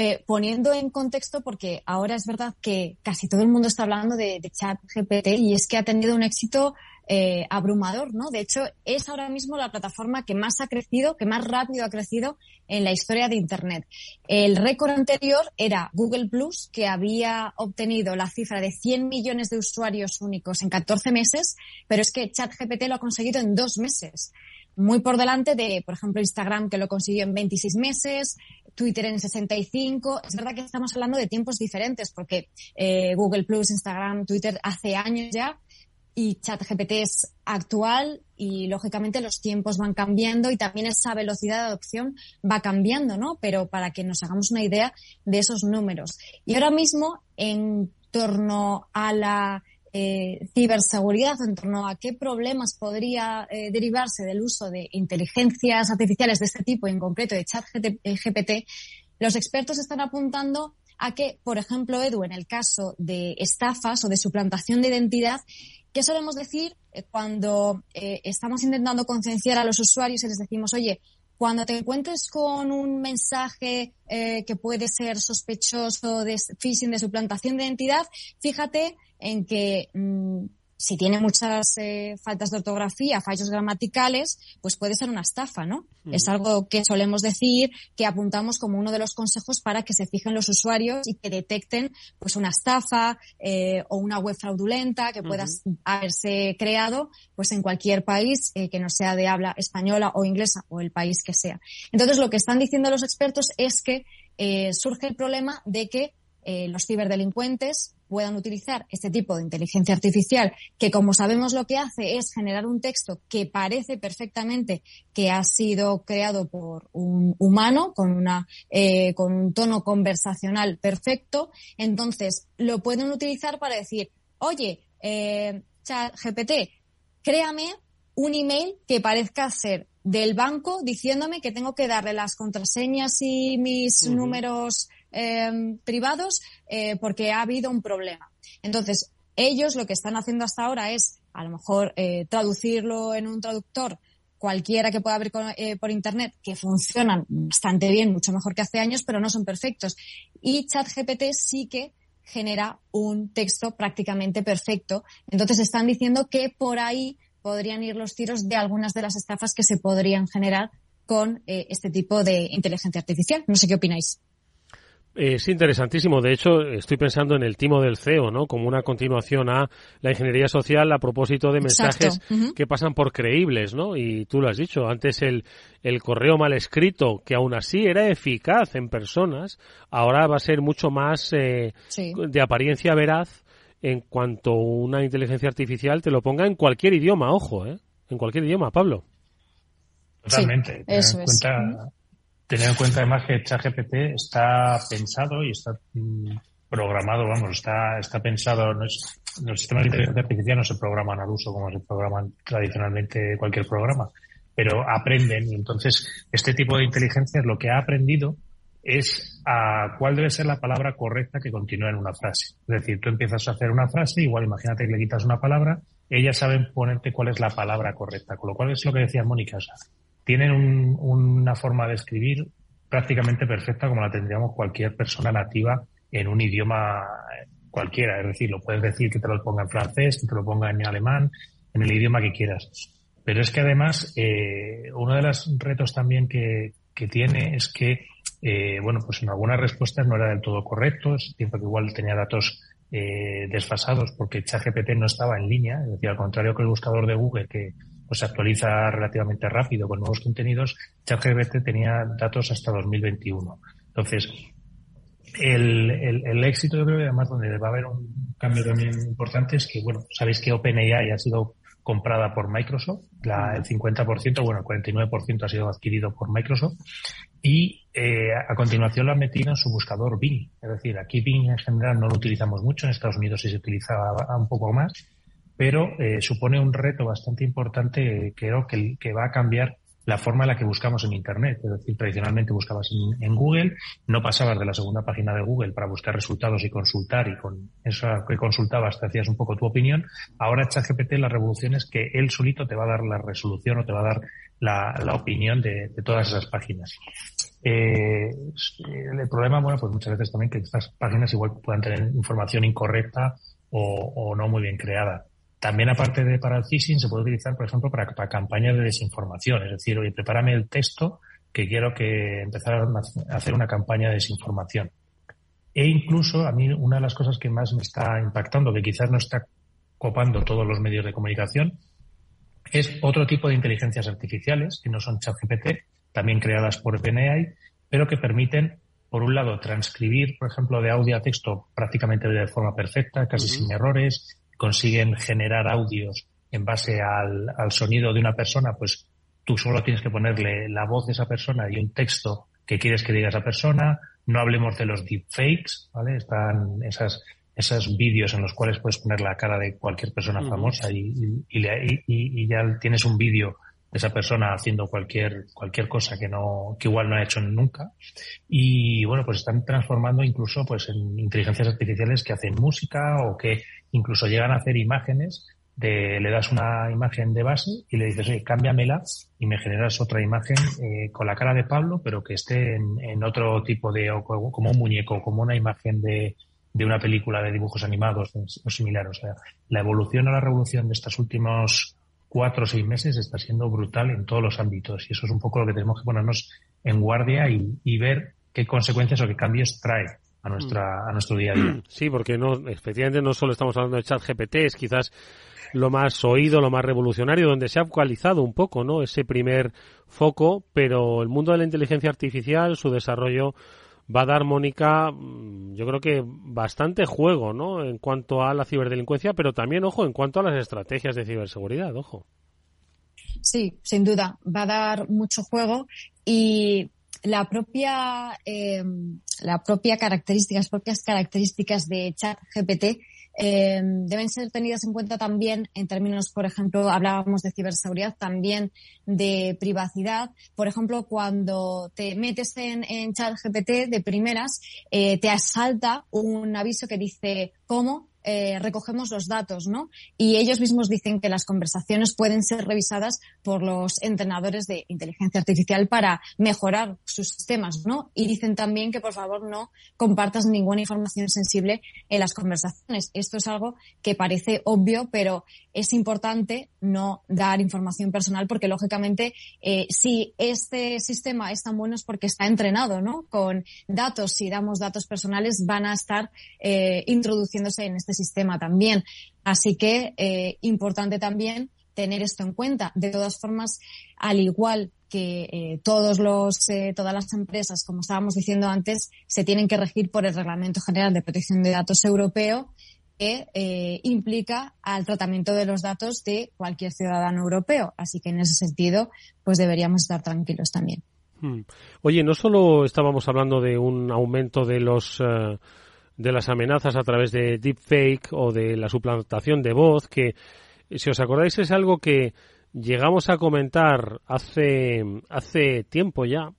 eh, poniendo en contexto, porque ahora es verdad que casi todo el mundo está hablando de, de chat GPT y es que ha tenido un éxito eh, abrumador, ¿no? De hecho, es ahora mismo la plataforma que más ha crecido, que más rápido ha crecido en la historia de Internet. El récord anterior era Google Plus, que había obtenido la cifra de 100 millones de usuarios únicos en 14 meses, pero es que ChatGPT lo ha conseguido en dos meses muy por delante de, por ejemplo, Instagram, que lo consiguió en 26 meses, Twitter en 65. Es verdad que estamos hablando de tiempos diferentes, porque eh, Google Plus, Instagram, Twitter hace años ya y ChatGPT es actual y lógicamente los tiempos van cambiando y también esa velocidad de adopción va cambiando, ¿no? Pero para que nos hagamos una idea de esos números. Y ahora mismo, en torno a la eh, ciberseguridad, en torno a qué problemas podría eh, derivarse del uso de inteligencias artificiales de este tipo, en concreto de ChatGPT, eh, los expertos están apuntando a que, por ejemplo, Edu, en el caso de estafas o de suplantación de identidad, ¿qué solemos decir cuando estamos intentando concienciar a los usuarios y les decimos, oye, cuando te encuentres con un mensaje que puede ser sospechoso de phishing, de suplantación de identidad, fíjate en que mm, si tiene muchas eh, faltas de ortografía, fallos gramaticales, pues puede ser una estafa, ¿no? Es algo que solemos decir, que apuntamos como uno de los consejos para que se fijen los usuarios y que detecten pues una estafa eh, o una web fraudulenta que pueda haberse creado pues en cualquier país eh, que no sea de habla española o inglesa o el país que sea. Entonces lo que están diciendo los expertos es que surge el problema de que los ciberdelincuentes puedan utilizar este tipo de inteligencia artificial, que como sabemos lo que hace es generar un texto que parece perfectamente que ha sido creado por un humano con una eh, con un tono conversacional perfecto, entonces lo pueden utilizar para decir, oye, eh, chat GPT, créame un email que parezca ser del banco diciéndome que tengo que darle las contraseñas y mis números Em, privados eh, porque ha habido un problema. Entonces, ellos lo que están haciendo hasta ahora es, a lo mejor, eh, traducirlo en un traductor cualquiera que pueda abrir eh, por Internet, que funcionan bastante bien, mucho mejor que hace años, pero no son perfectos. Y ChatGPT sí que genera un texto prácticamente perfecto. Entonces están diciendo que por ahí podrían ir los tiros de algunas de las estafas que se podrían generar con este tipo de inteligencia artificial. No sé qué opináis. Es interesantísimo. De hecho, estoy pensando en el timo del CEO, ¿no? Como una continuación a la ingeniería social a propósito de mensajes que pasan por creíbles, ¿no? Y tú lo has dicho, antes el, el correo mal escrito, que aún así era eficaz en personas, ahora va a ser mucho más eh, de apariencia veraz en cuanto una inteligencia artificial te lo ponga en cualquier idioma, ojo, ¿eh? En cualquier idioma, Pablo. Totalmente. eso es tener en cuenta además que ChatGPT está pensado y está mm, programado, vamos, está, está pensado, no es, los sistemas de inteligencia artificial no se programan al uso como se programan tradicionalmente cualquier programa, pero aprenden y entonces este tipo de inteligencia lo que ha aprendido es a cuál debe ser la palabra correcta que continúa en una frase. Es decir, tú empiezas a hacer una frase, igual imagínate que le quitas una palabra, ellas saben ponerte cuál es la palabra correcta, con lo cual es lo que decía Mónica, tienen una forma de escribir prácticamente perfecta como la tendríamos cualquier persona nativa en un idioma cualquiera. Es decir, lo puedes decir que te lo ponga en francés, que te lo ponga en alemán, en el idioma que quieras. Pero es que además, eh, uno de los retos también que, tiene es que, eh, bueno, pues en algunas respuestas no era del todo correcto, es que igual tenía datos eh, desfasados porque ChatGPT no estaba en línea, es decir, al contrario que el buscador de Google, que pues se actualiza relativamente rápido con nuevos contenidos, ChatGPT tenía datos hasta 2021. Entonces, el, el, éxito yo creo que además donde va a haber un cambio también importante es que, bueno, sabéis que OpenAI ha sido comprada por Microsoft, la, el 50%, bueno, el 49% ha sido adquirido por Microsoft y eh, a continuación lo ha metido en su buscador Bing. Es decir, aquí Bing en general no lo utilizamos mucho, en Estados Unidos sí se utilizaba un poco más pero eh, supone un reto bastante importante, creo, que, que va a cambiar la forma en la que buscamos en Internet. Es decir, tradicionalmente buscabas en, Google, no pasabas de la segunda página de Google para buscar resultados y consultar, y con eso que consultabas te hacías un poco tu opinión. Ahora ChatGPT la revolución es que él solito te va a dar la resolución o te va a dar la, opinión de, todas esas páginas. Eh, el problema, bueno, pues muchas veces también que estas páginas igual puedan tener información incorrecta o no muy bien creada. También aparte de para el phishing se puede utilizar, por ejemplo, para, para campañas de desinformación. Es decir, oye, prepárame el texto que quiero que empezar a hacer una campaña de desinformación. E incluso a mí una de las cosas que más me está impactando, que quizás no está copando todos los medios de comunicación, es otro tipo de inteligencias artificiales, que no son ChatGPT, también creadas por OpenAI, pero que permiten, por un lado, transcribir, por ejemplo, de audio a texto prácticamente de forma perfecta, casi sin errores, consiguen generar audios en base al, al, sonido de una persona, pues tú solo tienes que ponerle la voz de esa persona y un texto que quieres que diga esa persona. No hablemos de los deepfakes, ¿vale? Están esas, esos vídeos en los cuales puedes poner la cara de cualquier persona famosa y, y, y, y, ya tienes un vídeo de esa persona haciendo cualquier, cualquier cosa que no, que igual no ha hecho nunca. Y bueno, pues están transformando incluso pues en inteligencias artificiales que hacen música o que incluso llegan a hacer imágenes de, le das una imagen de base y le dices, oye, cámbiamela y me generas otra imagen eh, con la cara de Pablo, pero que esté en, otro tipo de, como un muñeco, como una imagen de, de una película de dibujos animados o similar. O sea, la evolución o la revolución de estos últimos cuatro o seis meses está siendo brutal en todos los ámbitos y eso es un poco lo que tenemos que ponernos en guardia y ver qué consecuencias o qué cambios trae a nuestra a nuestro día a día. Sí, porque no efectivamente no solo estamos hablando de chat GPT, es quizás lo más oído, lo más revolucionario, donde se ha actualizado un poco, ¿no? Ese primer foco, pero el mundo de la inteligencia artificial, su desarrollo va a dar, Mónica, mm, yo creo que bastante juego, ¿no? En cuanto a la ciberdelincuencia, pero también, ojo, en cuanto a las estrategias de ciberseguridad, ojo. Sí, sin duda, va a dar mucho juego y la propia, eh, la propia característica, las propias características de ChatGPT eh, deben ser tenidas en cuenta también en términos, por ejemplo, hablábamos de ciberseguridad, también de privacidad. Por ejemplo, cuando te metes en, en ChatGPT de primeras, eh, te asalta un aviso que dice cómo eh, recogemos los datos, ¿no? Y ellos mismos dicen que las conversaciones pueden ser revisadas por los entrenadores de inteligencia artificial para mejorar sus sistemas, ¿no? Y dicen también que por favor no compartas ninguna información sensible en las conversaciones. Esto es algo que parece obvio, pero es importante no dar información personal porque lógicamente eh, si este sistema es tan bueno es porque está entrenado, ¿no? Con datos, si damos datos personales van a estar eh, introduciéndose en este sistema también. Así que eh, importante también tener esto en cuenta. De todas formas, al igual que eh, todos los, eh, todas las empresas, como estábamos diciendo antes, se tienen que regir por el Reglamento General de Protección de Datos Europeo, que eh, implica al tratamiento de los datos de cualquier ciudadano europeo. Así que en ese sentido, pues deberíamos estar tranquilos también. Hmm. Oye, no solo estábamos hablando de un aumento de los de las amenazas a través de deepfake o de la suplantación de voz, que si os acordáis es algo que llegamos a comentar hace, hace tiempo ya,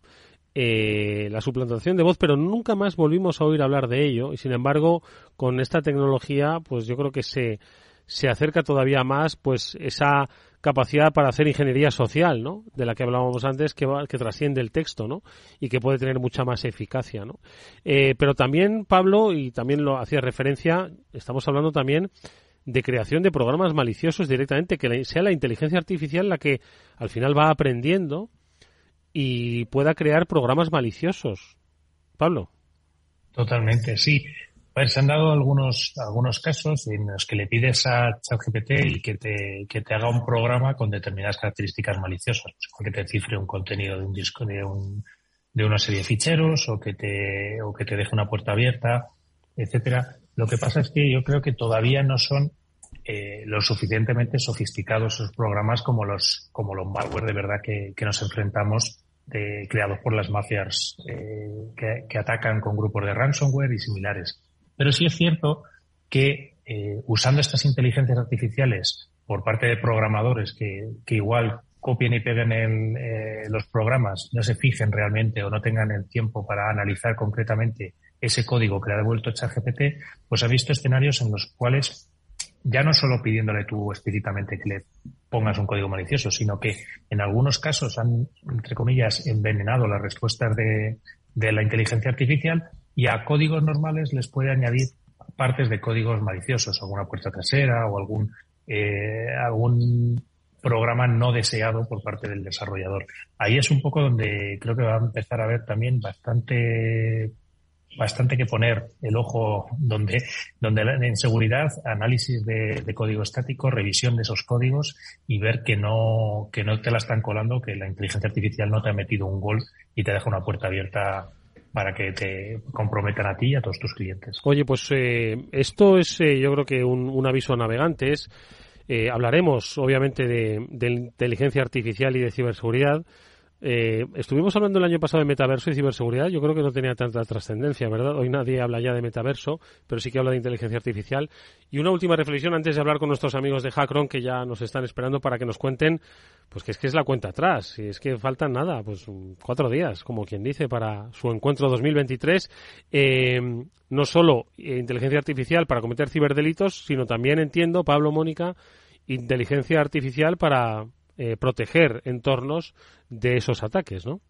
eh, la suplantación de voz, pero nunca más volvimos a oír hablar de ello. Y sin embargo con esta tecnología pues yo creo que se, se acerca todavía más pues esa capacidad para hacer ingeniería social, ¿no? De la que hablábamos antes, que, va, que trasciende el texto, ¿no? Y que puede tener mucha más eficacia, ¿no? Eh, pero también, Pablo, y también lo hacía referencia, estamos hablando también de creación de programas maliciosos directamente, que sea la inteligencia artificial la que al final va aprendiendo y pueda crear programas maliciosos. Pablo. Totalmente, sí se han dado algunos, algunos casos en los que le pides a ChatGPT y que te, que te haga un programa con determinadas características maliciosas, pues, que te cifre un contenido de un disco, de un, de una serie de ficheros, o que te, o que te deje una puerta abierta, etcétera. Lo que pasa es que yo creo que todavía no son eh, lo suficientemente sofisticados esos programas como los, como los malware de verdad que, que nos enfrentamos de, creados por las mafias eh, que, atacan con grupos de ransomware y similares. Pero sí es cierto que eh, usando estas inteligencias artificiales por parte de programadores que, que igual copien y peguen en eh, los programas, no se fijen realmente o no tengan el tiempo para analizar concretamente ese código que le ha devuelto ChatGPT, pues ha visto escenarios en los cuales ya no solo pidiéndole tú explícitamente que le pongas un código malicioso, sino que en algunos casos han, entre comillas, envenenado las respuestas de, de la inteligencia artificial y a códigos normales les puede añadir partes de códigos maliciosos, alguna puerta trasera o algún eh, algún programa no deseado por parte del desarrollador. Ahí es un poco donde creo que va a empezar a haber también bastante bastante que poner el ojo donde, donde en seguridad, análisis de, código estático, revisión de esos códigos y ver que no, que no te la están colando, que la inteligencia artificial no te ha metido un gol y te deja una puerta abierta para que te comprometan a ti y a todos tus clientes. Oye, pues eh, esto es eh, yo creo que un, aviso a navegantes. Eh, hablaremos obviamente de inteligencia artificial y de ciberseguridad. Eh, estuvimos hablando el año pasado de metaverso y ciberseguridad. Yo creo que no tenía tanta trascendencia, ¿verdad? Hoy nadie habla ya de metaverso, pero sí que habla de inteligencia artificial. Y una última reflexión antes de hablar con nuestros amigos de Hackron que ya nos están esperando para que nos cuenten, pues que es que es la cuenta atrás. Y es que faltan nada, pues cuatro días, como quien dice, para su encuentro 2023. Eh, no solo eh, inteligencia artificial para cometer ciberdelitos, sino también entiendo, Pablo, Mónica, inteligencia artificial para eh, proteger entornos de esos ataques, ¿no?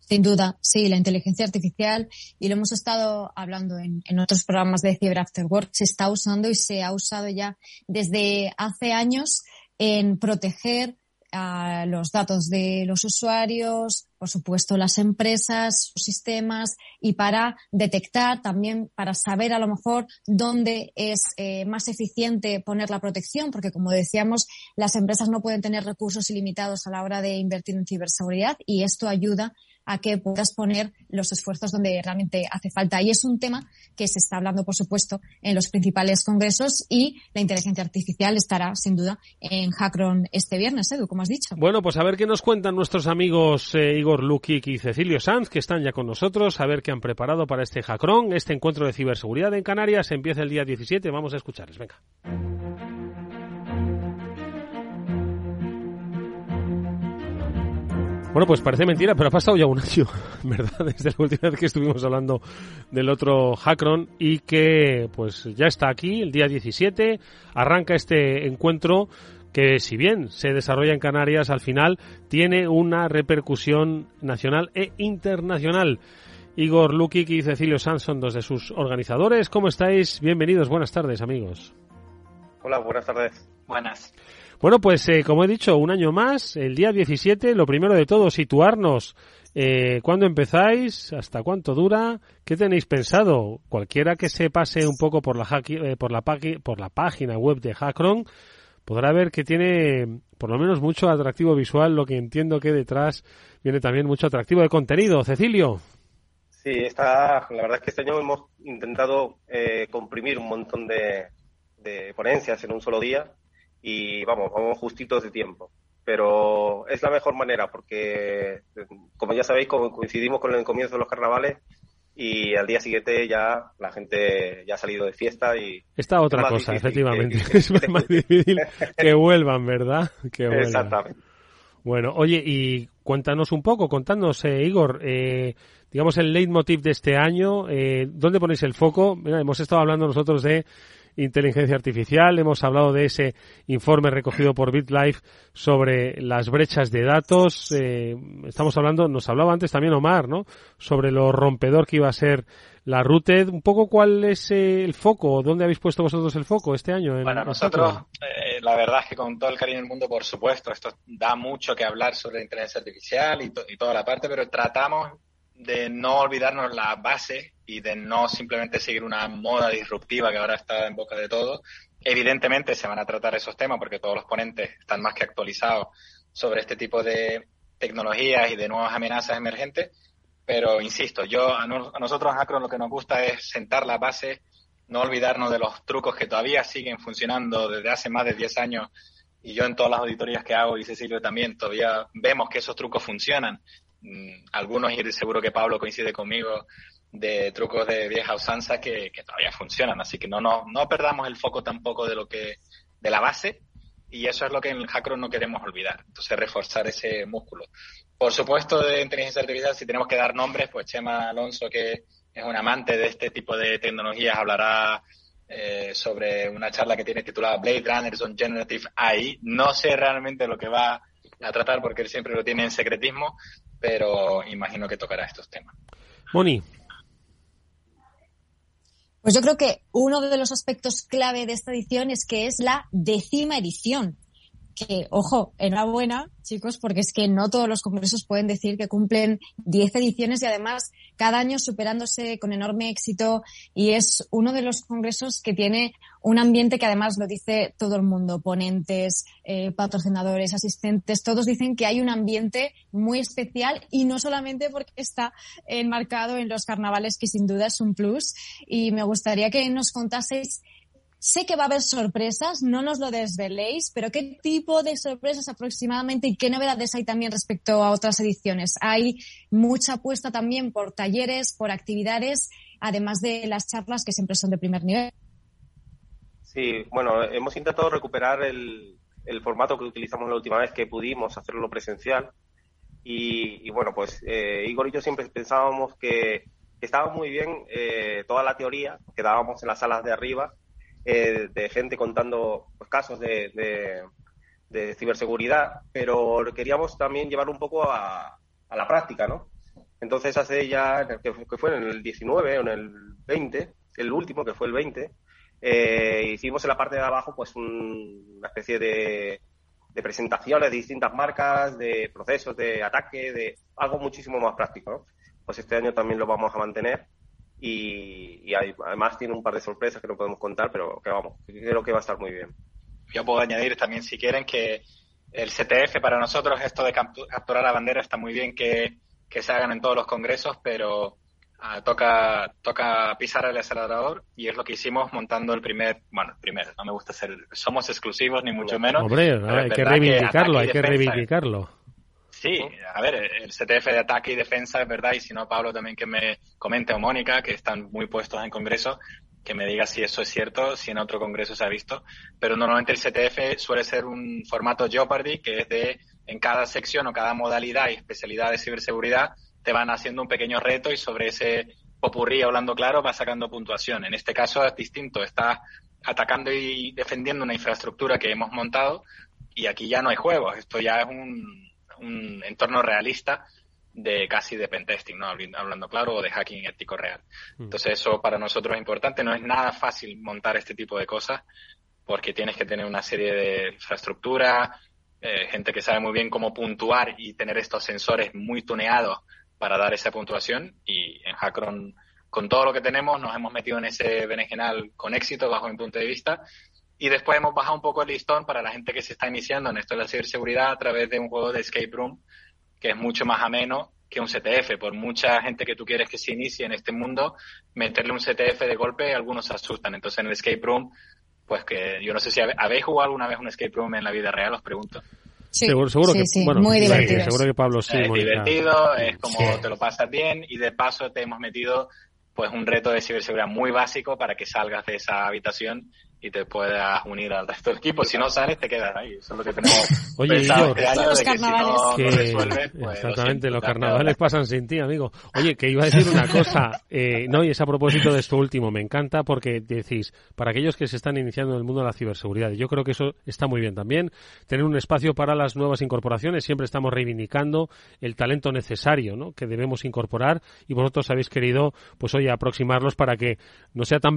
Sin duda, sí, la inteligencia artificial, y lo hemos estado hablando en, en, otros programas de Cyber After Work, se está usando y se ha usado ya desde hace años en proteger a los datos de los usuarios, por supuesto las empresas, sus sistemas y para detectar también, para saber a lo mejor dónde es eh, más eficiente poner la protección, porque como decíamos, las empresas no pueden tener recursos ilimitados a la hora de invertir en ciberseguridad y esto ayuda a que puedas poner los esfuerzos donde realmente hace falta. Y es un tema que se está hablando, por supuesto, en los principales congresos y la inteligencia artificial estará, sin duda, en Hackron este viernes, Edu, como has dicho. Bueno, pues a ver qué nos cuentan nuestros amigos eh, Igor Lukic y Cecilio Sanz, que están ya con nosotros, a ver qué han preparado para este Hackron, este encuentro de ciberseguridad en Canarias. Empieza el día 17. Vamos a escucharles. Venga. Bueno, pues parece mentira, pero ha pasado ya un año, ¿verdad? Desde la última vez que estuvimos hablando del otro Hackron y que pues ya está aquí, el día 17, arranca este encuentro que si bien se desarrolla en Canarias, al final tiene una repercusión nacional e internacional. Igor Lukic y Cecilio Sanson, dos de sus organizadores. ¿Cómo estáis? Bienvenidos, buenas tardes, amigos. Hola, buenas tardes. Buenas. Bueno, pues eh, como he dicho, un año más, el día 17, lo primero de todo, situarnos. Eh, ¿Cuándo empezáis? ¿Hasta cuánto dura? ¿Qué tenéis pensado? Cualquiera que se pase un poco por la, eh, por la, por la página web de Hackron podrá ver que tiene por lo menos mucho atractivo visual, lo que entiendo que detrás viene también mucho atractivo de contenido. Cecilio. Sí, está, la verdad es que este año hemos intentado eh, comprimir un montón de, de ponencias en un solo día y vamos, vamos justitos de tiempo. Pero es la mejor manera porque, como ya sabéis, coincidimos con el comienzo de los carnavales y al día siguiente ya la gente ya ha salido de fiesta y... Esta otra cosa, efectivamente. es más difícil que vuelvan, ¿verdad? Que vuelvan. Exactamente. Bueno, oye, y cuéntanos un poco, contadnos, eh, Igor, eh, digamos el leitmotiv de este año, eh, ¿dónde ponéis el foco? Mira, hemos estado hablando nosotros de inteligencia artificial, hemos hablado de ese informe recogido por BitLife sobre las brechas de datos, eh, estamos hablando, nos hablaba antes también Omar, ¿no? Sobre lo rompedor que iba a ser la Routed, un poco cuál es eh, el foco, dónde habéis puesto vosotros el foco este año. En bueno, nosotros, eh, la verdad es que con todo el cariño del mundo, por supuesto, esto da mucho que hablar sobre inteligencia artificial y, y toda la parte, pero tratamos de no olvidarnos la base y de no simplemente seguir una moda disruptiva que ahora está en boca de todos. Evidentemente se van a tratar esos temas porque todos los ponentes están más que actualizados sobre este tipo de tecnologías y de nuevas amenazas emergentes, pero insisto, yo a, nosotros Acron lo que nos gusta es sentar la base, no olvidarnos de los trucos que todavía siguen funcionando desde hace más de 10 años y yo en todas las auditorías que hago y Cecilio también todavía vemos que esos trucos funcionan algunos, y seguro que Pablo coincide conmigo, de trucos de vieja usanza que, todavía funcionan. Así que no, no, no perdamos el foco tampoco de lo que, de la base, y eso es lo que en el Hackron no queremos olvidar. Entonces, reforzar ese músculo. Por supuesto, de inteligencia artificial, si tenemos que dar nombres, pues Chema Alonso, que es un amante de este tipo de tecnologías, hablará eh, sobre una charla que tiene titulada Blade Runners on Generative AI. No sé realmente lo que va a tratar porque él siempre lo tiene en secretismo, pero imagino que tocará estos temas. Moni. Pues yo creo que uno de los aspectos clave de esta edición es que es la décima edición que, ojo, enhorabuena, chicos, porque es que no todos los congresos pueden decir que cumplen 10 ediciones y además cada año superándose con enorme éxito y es uno de los congresos que tiene un ambiente que además lo dice todo el mundo, ponentes, eh, patrocinadores, asistentes, todos dicen que hay un ambiente muy especial y no solamente porque está enmarcado en los carnavales, que sin duda es un plus. Y me gustaría que nos contaseis Sé que va a haber sorpresas, no nos lo desveléis, pero ¿qué tipo de sorpresas aproximadamente y qué novedades hay también respecto a otras ediciones? Hay mucha apuesta también por talleres, por actividades, además de las charlas que siempre son de primer nivel. Sí, bueno, hemos intentado recuperar el, formato que utilizamos la última vez que pudimos hacerlo presencial. Y, bueno, pues eh, Igor y yo siempre pensábamos que, estaba muy bien eh, toda la teoría que dábamos en las salas de arriba eh, de gente contando pues, casos de, de, ciberseguridad, pero queríamos también llevar un poco a, la práctica, ¿no? Entonces hace ya, que fue en el 19 o en el 20, el último que fue el 20, eh, hicimos en la parte de abajo pues una especie de, presentaciones de distintas marcas, de procesos de ataque, de algo muchísimo más práctico. Pues este año también lo vamos a mantener y, además tiene un par de sorpresas que no podemos contar, pero que vamos, creo que va a estar muy bien. Yo puedo añadir también, si quieren, que el CTF para nosotros, esto de capturar la bandera, está muy bien que, se hagan en todos los congresos, pero ah, toca, toca pisar el acelerador y es lo que hicimos montando el primer, bueno, el primer, no me gusta ser, somos exclusivos ni mucho menos. Hombre, hay que reivindicarlo, hay que reivindicarlo. Sí, a ver, el CTF de ataque y defensa es verdad, y si no, Pablo también que me comente o Mónica, que están muy puestos en Congreso, que me diga si eso es cierto, si en otro Congreso se ha visto. Pero normalmente el CTF suele ser un formato Jeopardy, que es de, en cada sección o cada modalidad y especialidad de ciberseguridad, te van haciendo un pequeño reto y sobre ese popurrí, hablando claro, va sacando puntuación. En este caso es distinto, está atacando y defendiendo una infraestructura que hemos montado y aquí ya no hay juegos, esto ya es un, un entorno realista de casi de pentesting, ¿no? hablando claro, o de hacking ético real. Mm. Entonces eso para nosotros es importante, no es nada fácil montar este tipo de cosas porque tienes que tener una serie de infraestructura, eh, gente que sabe muy bien cómo puntuar y tener estos sensores muy tuneados para dar esa puntuación y en Hackron con todo lo que tenemos nos hemos metido en ese berenjenal con éxito bajo mi punto de vista y después hemos bajado un poco el listón para la gente que se está iniciando en esto de la ciberseguridad a través de un juego de escape room que es mucho más ameno que un CTF. Por mucha gente que tú quieres que se inicie en este mundo, meterle un CTF de golpe, algunos se asustan. Entonces en el escape room, pues que yo no sé si habéis jugado alguna vez un escape room en la vida real, os pregunto. Sí, seguro, seguro que, muy divertido. seguro que Pablo sí. Es divertido, es como te lo pasas bien y de paso te hemos metido pues un reto de ciberseguridad muy básico para que salgas de esa habitación y te puedas unir al resto del equipo. Si no sales, te quedas ahí. Eso es lo que tenemos Oye, pensado este los carnavales. pues exactamente, los carnavales pasan sin ti, amigo. Oye, que iba a decir una cosa, eh, no, y es a propósito de esto último, me encanta porque decís, para aquellos que se están iniciando en el mundo de la ciberseguridad, yo creo que eso está muy bien también, tener un espacio para las nuevas incorporaciones, siempre estamos reivindicando el talento necesario, ¿no?, que debemos incorporar y vosotros habéis querido, pues oye, aproximarlos para que no sea tan,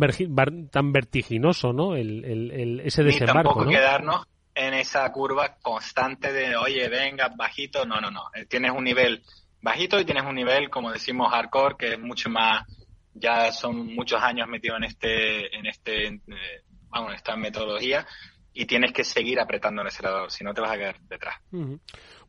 tan vertiginoso, ¿no?, el, ese desembarco. tampoco quedarnos en esa curva constante de, oye, venga, bajito. No, no, no. Eh, tienes un nivel bajito y tienes un nivel, como decimos, hardcore, que es mucho más, ya son muchos años metidos en este, en este, eh, vamos, en esta metodología y tienes que seguir apretando el acelerador, si no te vas a quedar detrás.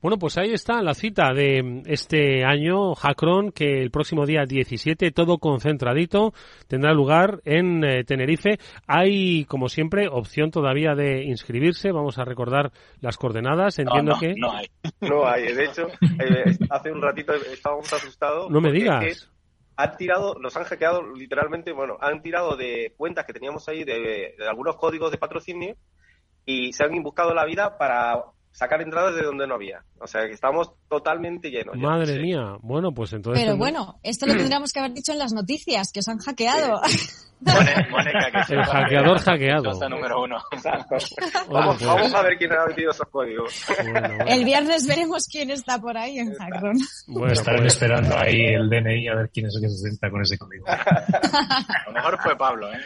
Bueno, pues ahí está la cita de este año, Hackron, que el próximo día 17, todo concentradito, tendrá lugar en eh, Tenerife. Hay, como siempre, opción todavía de inscribirse. Vamos a recordar las coordenadas. Entiendo que. No hay. No hay. De hecho, eh, hace un ratito estábamos asustados. No me digas han tirado, nos han hackeado literalmente, bueno, han tirado de cuentas que teníamos ahí de, de, algunos códigos de patrocinio y se han buscado la vida para sacar entradas de donde no había. O sea, que estamos totalmente lleno. Madre mía, bueno, pues entonces... Pero bueno, esto lo tendríamos que haber dicho en las noticias, que os han hackeado. el hackeador hackeado. número uno. vamos, pues- vamos, a ver quién ha metido esos códigos. el viernes veremos quién está por ahí en Hackron. Bueno, estarán pues- esperando ahí el DNI a ver quién es el que se sienta con ese código. a lo mejor fue Pablo, ¿eh?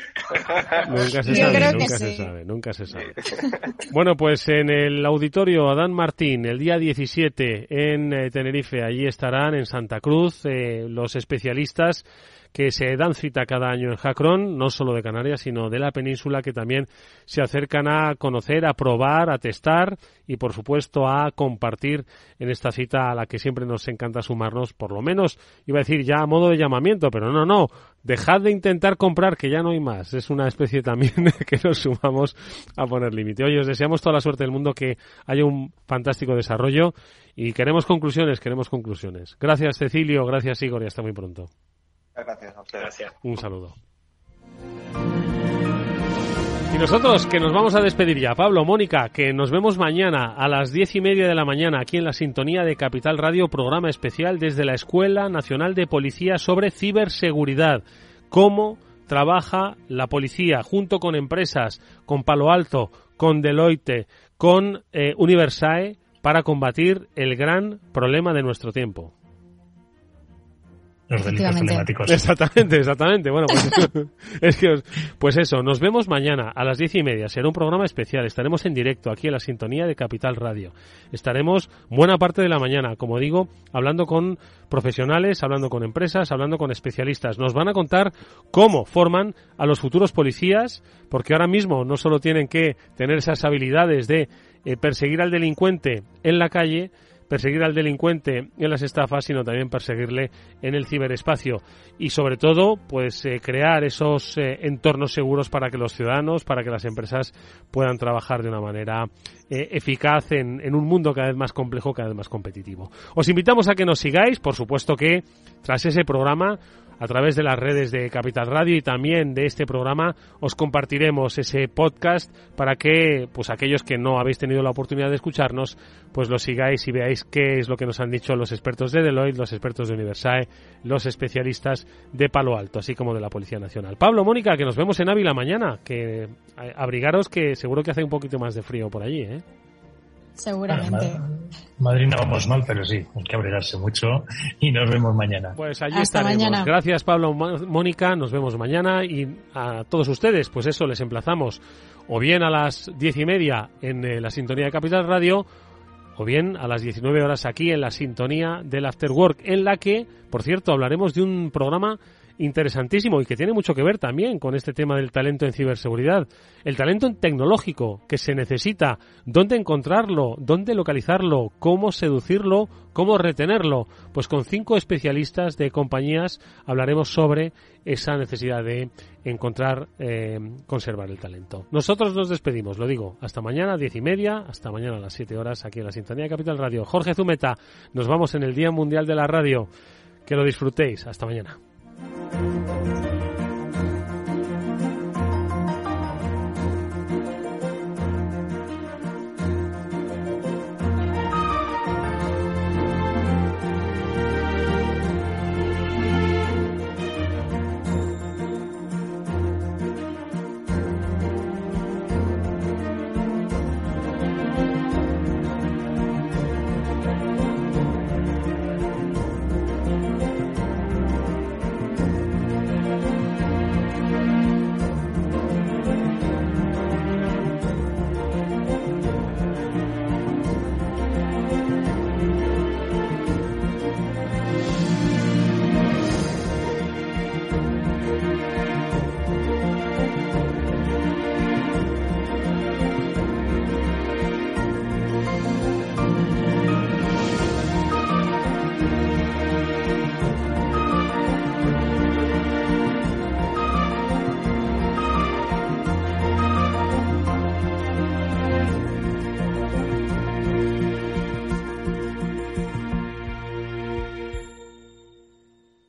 Nunca se sabe, nunca se sabe, nunca se sabe. Bueno, pues en el auditorio Adán Martín, el día 17 en eh, Tenerife, allí estarán en Santa Cruz eh, los especialistas que se dan cita cada año en Jacron, no solo de Canarias, sino de la península, que también se acercan a conocer, a probar, a testar y, por supuesto, a compartir en esta cita a la que siempre nos encanta sumarnos, por lo menos, iba a decir ya a modo de llamamiento, pero no, no, dejad de intentar comprar, que ya no hay más. Es una especie también que nos sumamos a poner límite. Oye, os deseamos toda la suerte del mundo, que haya un fantástico desarrollo y queremos conclusiones, queremos conclusiones. Gracias, Cecilio, gracias, Igor, y hasta muy pronto. Gracias a Gracias. Un saludo. Y nosotros que nos vamos a despedir ya. Pablo, Mónica, que nos vemos mañana a las diez y media de la mañana aquí en la sintonía de Capital Radio, programa especial desde la Escuela Nacional de Policía sobre ciberseguridad. Cómo trabaja la policía junto con empresas, con Palo Alto, con Deloitte, con eh, Universae para combatir el gran problema de nuestro tiempo. Los delitos telemáticos. Exactamente, exactamente. Bueno, pues, es que, pues eso, nos vemos mañana a las diez y media. Será un programa especial. Estaremos en directo aquí en la sintonía de Capital Radio. Estaremos buena parte de la mañana, como digo, hablando con profesionales, hablando con empresas, hablando con especialistas. Nos van a contar cómo forman a los futuros policías, porque ahora mismo no solo tienen que tener esas habilidades de eh, perseguir al delincuente en la calle, perseguir al delincuente en las estafas, sino también perseguirle en el ciberespacio y sobre todo, pues eh, crear esos eh, entornos seguros para que los ciudadanos, para que las empresas puedan trabajar de una manera eh, eficaz en, en, un mundo cada vez más complejo, cada vez más competitivo. Os invitamos a que nos sigáis, por supuesto que tras ese programa a través de las redes de Capital Radio y también de este programa os compartiremos ese podcast para que pues aquellos que no habéis tenido la oportunidad de escucharnos pues lo sigáis y veáis qué es lo que nos han dicho los expertos de Deloitte, los expertos de Universae, los especialistas de Palo Alto, así como de la Policía Nacional. Pablo, Mónica, que nos vemos en Ávila mañana, que eh, abrigaros que seguro que hace un poquito más de frío por allí, ¿eh? Seguramente. Madrid no vamos mal, pero sí, hay que abrigarse mucho y nos vemos mañana. Pues allí estaremos. Gracias Pablo, Mónica, nos vemos mañana y a todos ustedes, pues eso, les emplazamos o bien a las diez y media en eh, la sintonía de Capital Radio o bien a las 19 horas aquí en la sintonía del After Work, en la que, por cierto, hablaremos de un programa interesantísimo y que tiene mucho que ver también con este tema del talento en ciberseguridad. El talento tecnológico que se necesita, dónde encontrarlo, dónde localizarlo, cómo seducirlo, cómo retenerlo. Pues con cinco especialistas de compañías hablaremos sobre esa necesidad de encontrar, eh, conservar el talento. Nosotros nos despedimos, lo digo, hasta mañana, diez y media, hasta mañana a las siete horas aquí en la Sintonía de Capital Radio. Jorge Zumeta, nos vamos en el Día Mundial de la Radio. Que lo disfrutéis. Hasta mañana. Thank you.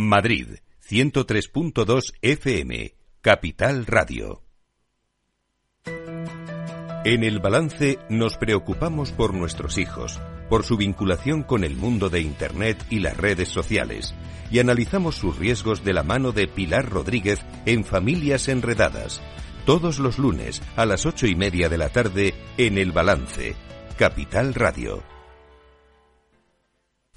Madrid, 103.2 FM, Capital Radio. En el balance nos preocupamos por nuestros hijos, por su vinculación con el mundo de Internet y las redes sociales, y analizamos sus riesgos de la mano de Pilar Rodríguez en Familias Enredadas, todos los lunes a las ocho y media de la tarde en el balance, Capital Radio.